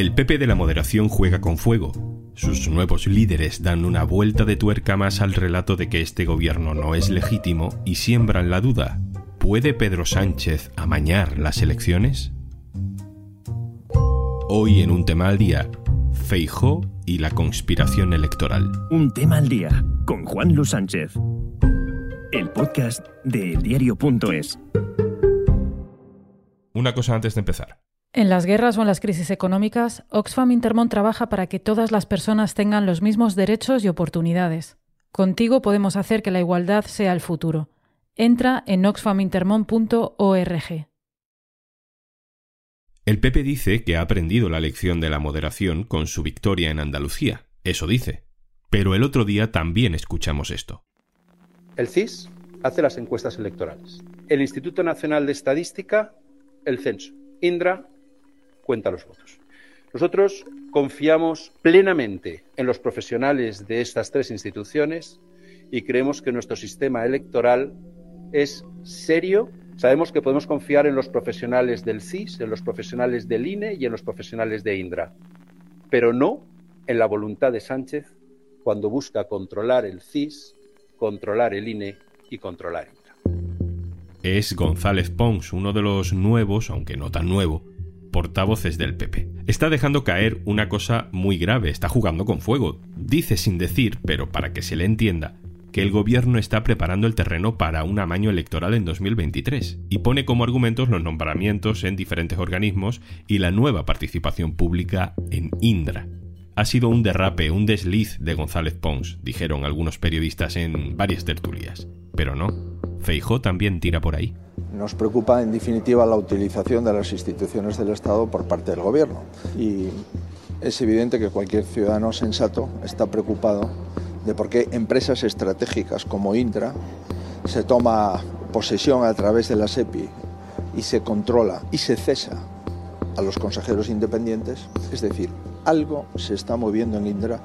El PP de la moderación juega con fuego. Sus nuevos líderes dan una vuelta de tuerca más al relato de que este gobierno no es legítimo y siembran la duda. ¿Puede Pedro Sánchez amañar las elecciones? Hoy en un tema al día, Feijó y la conspiración electoral. Un tema al día con Juan Luis Sánchez. El podcast de eldiario.es. Una cosa antes de empezar. En las guerras o en las crisis económicas, Oxfam Intermont trabaja para que todas las personas tengan los mismos derechos y oportunidades. Contigo podemos hacer que la igualdad sea el futuro. Entra en oxfamintermont.org. El PP dice que ha aprendido la lección de la moderación con su victoria en Andalucía. Eso dice. Pero el otro día también escuchamos esto. El CIS hace las encuestas electorales. El Instituto Nacional de Estadística, el censo. Indra cuenta los votos. Nosotros confiamos plenamente en los profesionales de estas tres instituciones y creemos que nuestro sistema electoral es serio. Sabemos que podemos confiar en los profesionales del CIS, en los profesionales del INE y en los profesionales de Indra, pero no en la voluntad de Sánchez cuando busca controlar el CIS, controlar el INE y controlar Indra. Es González Pons, uno de los nuevos, aunque no tan nuevo, portavoces del PP. Está dejando caer una cosa muy grave, está jugando con fuego. Dice sin decir, pero para que se le entienda, que el gobierno está preparando el terreno para un amaño electoral en 2023 y pone como argumentos los nombramientos en diferentes organismos y la nueva participación pública en Indra. Ha sido un derrape, un desliz de González Pons, dijeron algunos periodistas en varias tertulias. Pero no, Feijó también tira por ahí. Nos preocupa, en definitiva, la utilización de las instituciones del Estado por parte del Gobierno. Y es evidente que cualquier ciudadano sensato está preocupado de por qué empresas estratégicas como Indra se toma posesión a través de la SEPI y se controla y se cesa a los consejeros independientes. Es decir, algo se está moviendo en Indra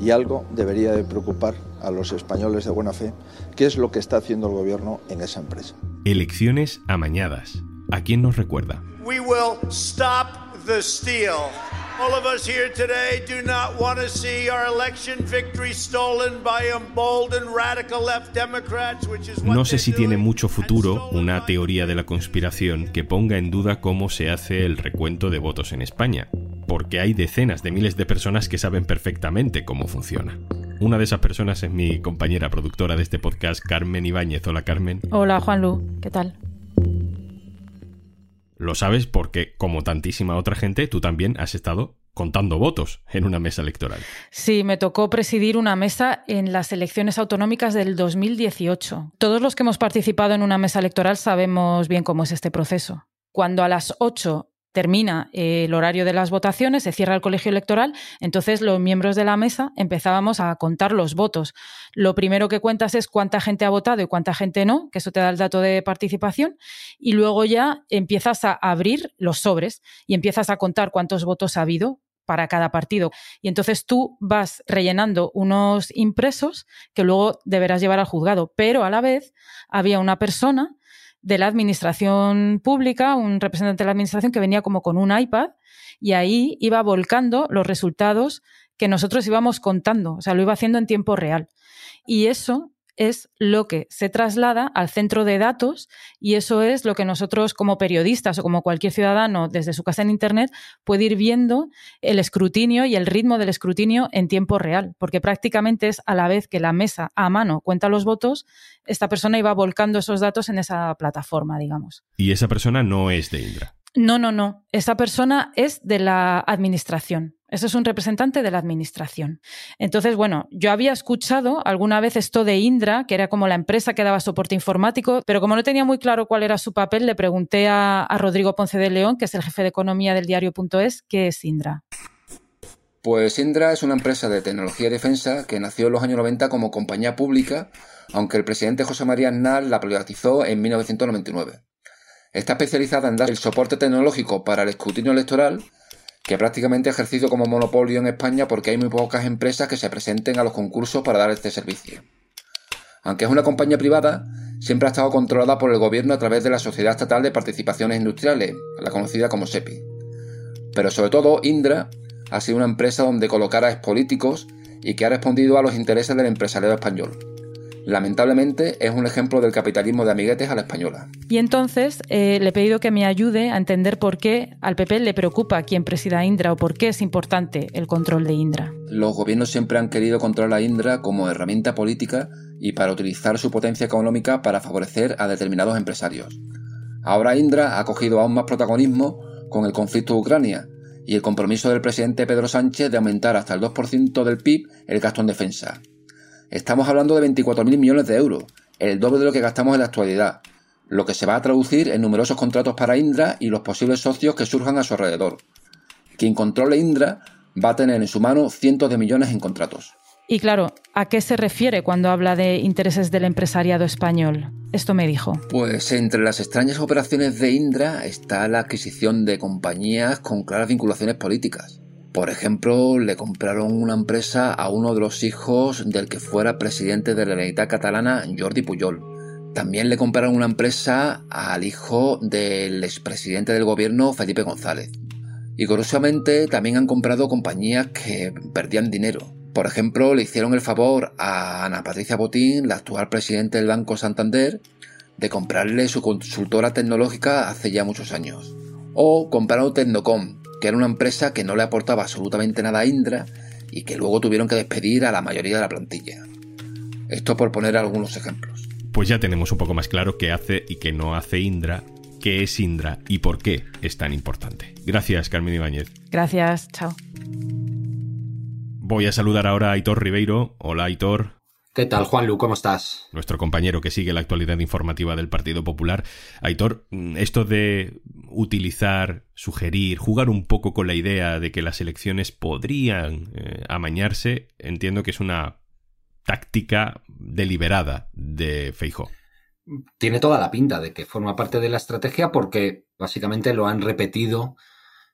y algo debería de preocupar a los españoles de buena fe, qué es lo que está haciendo el gobierno en esa empresa. Elecciones amañadas. ¿A quién nos recuerda? We will stop the steal. All of us here today do not want to see our election victory stolen by emboldened radical left Democrats, which is what No sé si tiene mucho futuro una teoría de la conspiración que ponga en duda cómo se hace el recuento de votos en España, porque hay decenas de miles de personas que saben perfectamente cómo funciona. Una de esas personas es mi compañera productora de este podcast, Carmen Ibáñez. Hola Carmen. Hola, Juanlu, ¿qué tal? Lo sabes porque, como tantísima otra gente, tú también has estado contando votos en una mesa electoral. Sí, me tocó presidir una mesa en las elecciones autonómicas del 2018. Todos los que hemos participado en una mesa electoral sabemos bien cómo es este proceso. Cuando a las 8 termina eh, el horario de las votaciones, se cierra el colegio electoral, entonces los miembros de la mesa empezábamos a contar los votos. Lo primero que cuentas es cuánta gente ha votado y cuánta gente no, que eso te da el dato de participación, y luego ya empiezas a abrir los sobres y empiezas a contar cuántos votos ha habido para cada partido. Y entonces tú vas rellenando unos impresos que luego deberás llevar al juzgado. Pero a la vez había una persona de la administración pública, un representante de la administración que venía como con un iPad y ahí iba volcando los resultados que nosotros íbamos contando, o sea, lo iba haciendo en tiempo real. Y eso es lo que se traslada al centro de datos y eso es lo que nosotros como periodistas o como cualquier ciudadano desde su casa en Internet puede ir viendo el escrutinio y el ritmo del escrutinio en tiempo real, porque prácticamente es a la vez que la mesa a mano cuenta los votos, esta persona iba volcando esos datos en esa plataforma, digamos. Y esa persona no es de Indra. No, no, no. Esa persona es de la administración. Eso es un representante de la administración. Entonces, bueno, yo había escuchado alguna vez esto de Indra, que era como la empresa que daba soporte informático, pero como no tenía muy claro cuál era su papel, le pregunté a, a Rodrigo Ponce de León, que es el jefe de economía del diario.es, ¿qué es Indra? Pues Indra es una empresa de tecnología y defensa que nació en los años 90 como compañía pública, aunque el presidente José María Aznar la privatizó en 1999. Está especializada en dar el soporte tecnológico para el escrutinio electoral, que prácticamente ha ejercido como monopolio en España porque hay muy pocas empresas que se presenten a los concursos para dar este servicio. Aunque es una compañía privada, siempre ha estado controlada por el gobierno a través de la Sociedad Estatal de Participaciones Industriales, la conocida como SEPI. Pero sobre todo, Indra ha sido una empresa donde colocar a políticos y que ha respondido a los intereses del empresariado español. Lamentablemente es un ejemplo del capitalismo de amiguetes a la española. Y entonces eh, le he pedido que me ayude a entender por qué al PP le preocupa quién presida Indra o por qué es importante el control de Indra. Los gobiernos siempre han querido controlar a Indra como herramienta política y para utilizar su potencia económica para favorecer a determinados empresarios. Ahora Indra ha cogido aún más protagonismo con el conflicto de Ucrania y el compromiso del presidente Pedro Sánchez de aumentar hasta el 2% del PIB el gasto en defensa. Estamos hablando de 24.000 millones de euros, el doble de lo que gastamos en la actualidad, lo que se va a traducir en numerosos contratos para Indra y los posibles socios que surjan a su alrededor. Quien controle Indra va a tener en su mano cientos de millones en contratos. Y claro, ¿a qué se refiere cuando habla de intereses del empresariado español? Esto me dijo. Pues entre las extrañas operaciones de Indra está la adquisición de compañías con claras vinculaciones políticas. Por ejemplo, le compraron una empresa a uno de los hijos del que fuera presidente de la Generalitat catalana, Jordi Pujol. También le compraron una empresa al hijo del expresidente del gobierno, Felipe González. Y curiosamente también han comprado compañías que perdían dinero. Por ejemplo, le hicieron el favor a Ana Patricia Botín, la actual presidente del Banco Santander, de comprarle su consultora tecnológica hace ya muchos años. O compraron Tecnocom, que era una empresa que no le aportaba absolutamente nada a Indra y que luego tuvieron que despedir a la mayoría de la plantilla. Esto por poner algunos ejemplos. Pues ya tenemos un poco más claro qué hace y qué no hace Indra, qué es Indra y por qué es tan importante. Gracias, Carmen Ibáñez. Gracias, chao. Voy a saludar ahora a Aitor Ribeiro. Hola, Aitor. ¿Qué tal, Juanlu? ¿Cómo estás? Nuestro compañero que sigue la actualidad informativa del Partido Popular. Aitor, esto de utilizar, sugerir, jugar un poco con la idea de que las elecciones podrían eh, amañarse, entiendo que es una táctica deliberada de Feijó. Tiene toda la pinta de que forma parte de la estrategia porque básicamente lo han repetido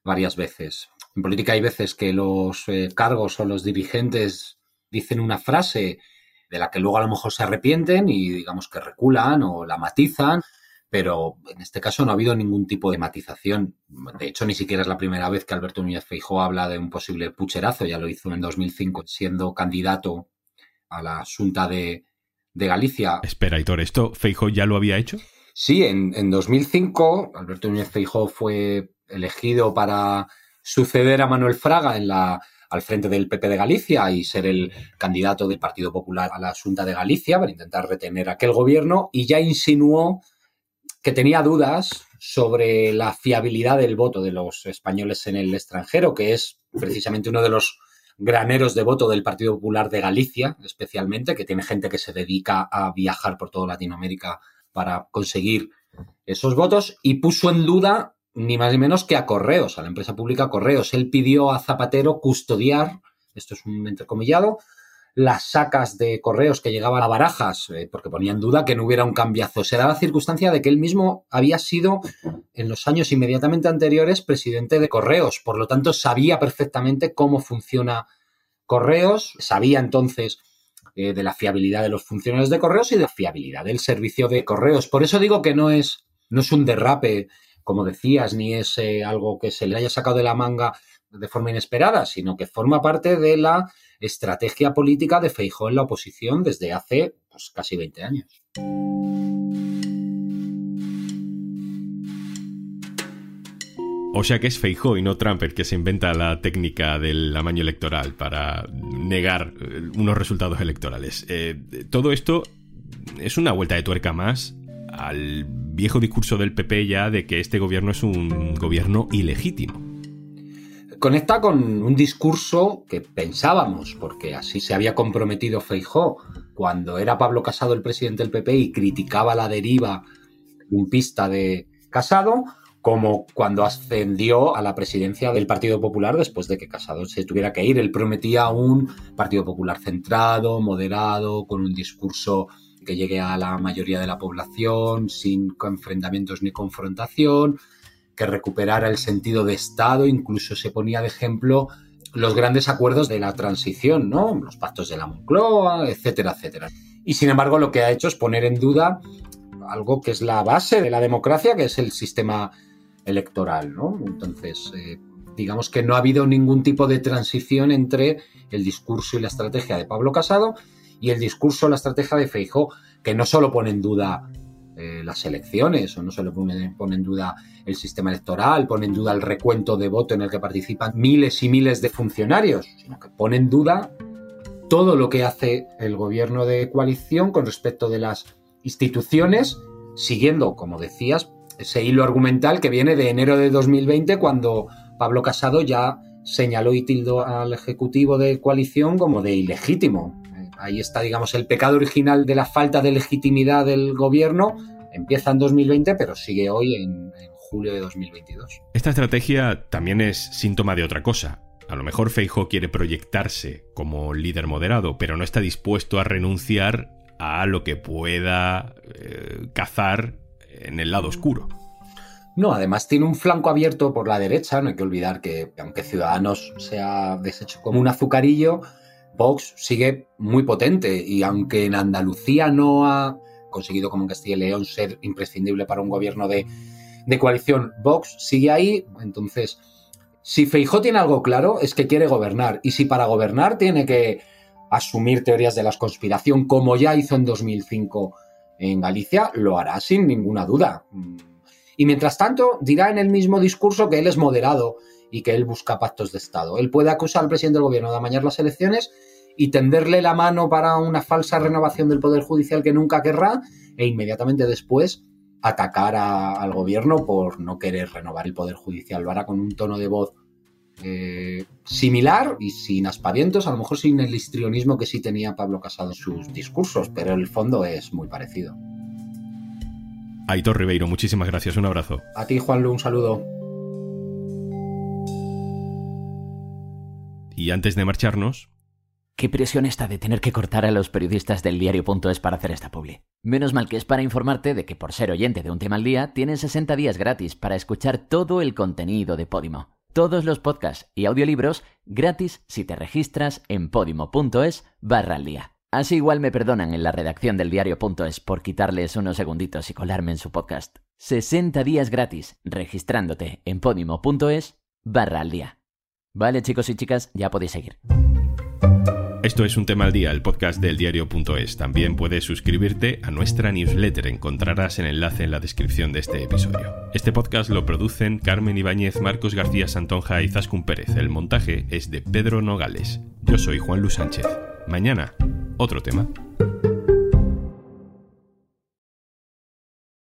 varias veces. En política hay veces que los eh, cargos o los dirigentes dicen una frase de la que luego a lo mejor se arrepienten y digamos que reculan o la matizan, pero en este caso no ha habido ningún tipo de matización. De hecho, ni siquiera es la primera vez que Alberto Núñez Feijó habla de un posible pucherazo, ya lo hizo en 2005 siendo candidato a la Junta de, Galicia. Espera, Hitor, ¿esto Feijó ya lo había hecho? Sí, en, en 2005 Alberto Núñez Feijó fue elegido para suceder a Manuel Fraga en la al frente del PP de Galicia y ser el candidato del Partido Popular a la Junta de Galicia para intentar retener aquel gobierno y ya insinuó que tenía dudas sobre la fiabilidad del voto de los españoles en el extranjero, que es precisamente uno de los graneros de voto del Partido Popular de Galicia, especialmente, que tiene gente que se dedica a viajar por toda Latinoamérica para conseguir esos votos, y puso en duda ni más ni menos que a Correos, a la empresa pública Correos. Él pidió a Zapatero custodiar, esto es un entrecomillado, las sacas de correos que llegaban a barajas, eh, porque ponía en duda que no hubiera un cambiazo. Se da la circunstancia de que él mismo había sido, en los años inmediatamente anteriores, presidente de correos, por lo tanto sabía perfectamente cómo funciona correos, sabía entonces eh, de la fiabilidad de los funcionarios de correos y de la fiabilidad del servicio de correos. Por eso digo que no es, no es un derrape como decías, ni es eh, algo que se le haya sacado de la manga de forma inesperada, sino que forma parte de la estrategia política de Feijó en la oposición desde hace pues, casi 20 años. O sea que es Feijó y no Trump el que se inventa la técnica del amaño electoral para negar eh, unos resultados electorales. Eh, todo esto es una vuelta de tuerca más al viejo discurso del PP ya de que este gobierno es un gobierno ilegítimo. Conecta con un discurso que pensábamos, porque así se había comprometido Feijó cuando era Pablo Casado el presidente del PP y criticaba la deriva pista de Casado, como cuando ascendió a la presidencia del Partido Popular después de que Casado se tuviera que ir. Él prometía un Partido Popular centrado, moderado, con un discurso que llegue a la mayoría de la población sin enfrentamientos ni confrontación, que recuperara el sentido de Estado, incluso se ponía de ejemplo los grandes acuerdos de la transición, ¿no? Los pactos de la Moncloa, etcétera, etcétera. Y sin embargo, lo que ha hecho es poner en duda algo que es la base de la democracia, que es el sistema electoral, ¿no? Entonces, eh, digamos que no ha habido ningún tipo de transición entre el discurso y la estrategia de Pablo Casado y el discurso, la estrategia de Feijó, que no solo pone en duda eh, las elecciones o no solo pone, pone, en duda el sistema electoral, pone en duda el recuento de voto en el que participan miles y miles de funcionarios, sino que pone en duda todo lo que hace el gobierno de coalición con respecto de las instituciones, siguiendo, como decías, ese hilo argumental que viene de enero de 2020 cuando Pablo Casado ya señaló y tildó al Ejecutivo de coalición como de ilegítimo. Ahí está, digamos, el pecado original de la falta de legitimidad del gobierno. Empieza en 2020, pero sigue hoy en, en julio de 2022. Esta estrategia también es síntoma de otra cosa. A lo mejor Feijo quiere proyectarse como líder moderado, pero no está dispuesto a renunciar a lo que pueda eh, cazar en el lado oscuro. No, además tiene un flanco abierto por la derecha. No hay que olvidar que, aunque Ciudadanos se ha deshecho como un azucarillo, Vox sigue muy potente. Y aunque en Andalucía no ha conseguido, como en Castilla y León, ser imprescindible para un gobierno de, de coalición, Vox sigue ahí. Entonces, si Feijó tiene algo claro, es que quiere gobernar. Y si para gobernar tiene que asumir teorías de la conspiración, como ya hizo en 2005 en Galicia, lo hará sin ninguna duda. Y mientras tanto, dirá en el mismo discurso que él es moderado y que él busca pactos de Estado. Él puede acusar al presidente del gobierno de amañar las elecciones y tenderle la mano para una falsa renovación del Poder Judicial que nunca querrá e inmediatamente después atacar a, al gobierno por no querer renovar el Poder Judicial. Lo hará con un tono de voz eh, similar y sin aspavientos, a lo mejor sin el histrionismo que sí tenía Pablo Casado en sus discursos, pero el fondo es muy parecido. Aitor Ribeiro, muchísimas gracias, un abrazo. A ti, Juanlu, un saludo. Y antes de marcharnos... Qué presión está de tener que cortar a los periodistas del diario.es para hacer esta publi. Menos mal que es para informarte de que por ser oyente de un tema al día, tienes 60 días gratis para escuchar todo el contenido de Podimo. Todos los podcasts y audiolibros gratis si te registras en podimo.es barra al día. Así igual me perdonan en la redacción del diario.es por quitarles unos segunditos y colarme en su podcast. 60 días gratis registrándote en podimo.es barra al día. Vale chicos y chicas, ya podéis seguir. Esto es un tema al día, el podcast del diario.es. También puedes suscribirte a nuestra newsletter. Encontrarás el enlace en la descripción de este episodio. Este podcast lo producen Carmen Ibáñez, Marcos García Santonja y Zascun Pérez. El montaje es de Pedro Nogales. Yo soy Juan Luis Sánchez. Mañana, otro tema.